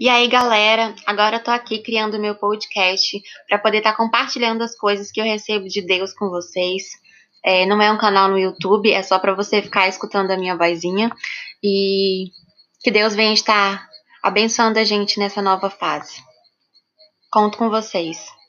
E aí, galera, agora eu tô aqui criando meu podcast para poder estar tá compartilhando as coisas que eu recebo de Deus com vocês. É, não é um canal no YouTube, é só para você ficar escutando a minha vozinha e que Deus venha estar abençoando a gente nessa nova fase. Conto com vocês.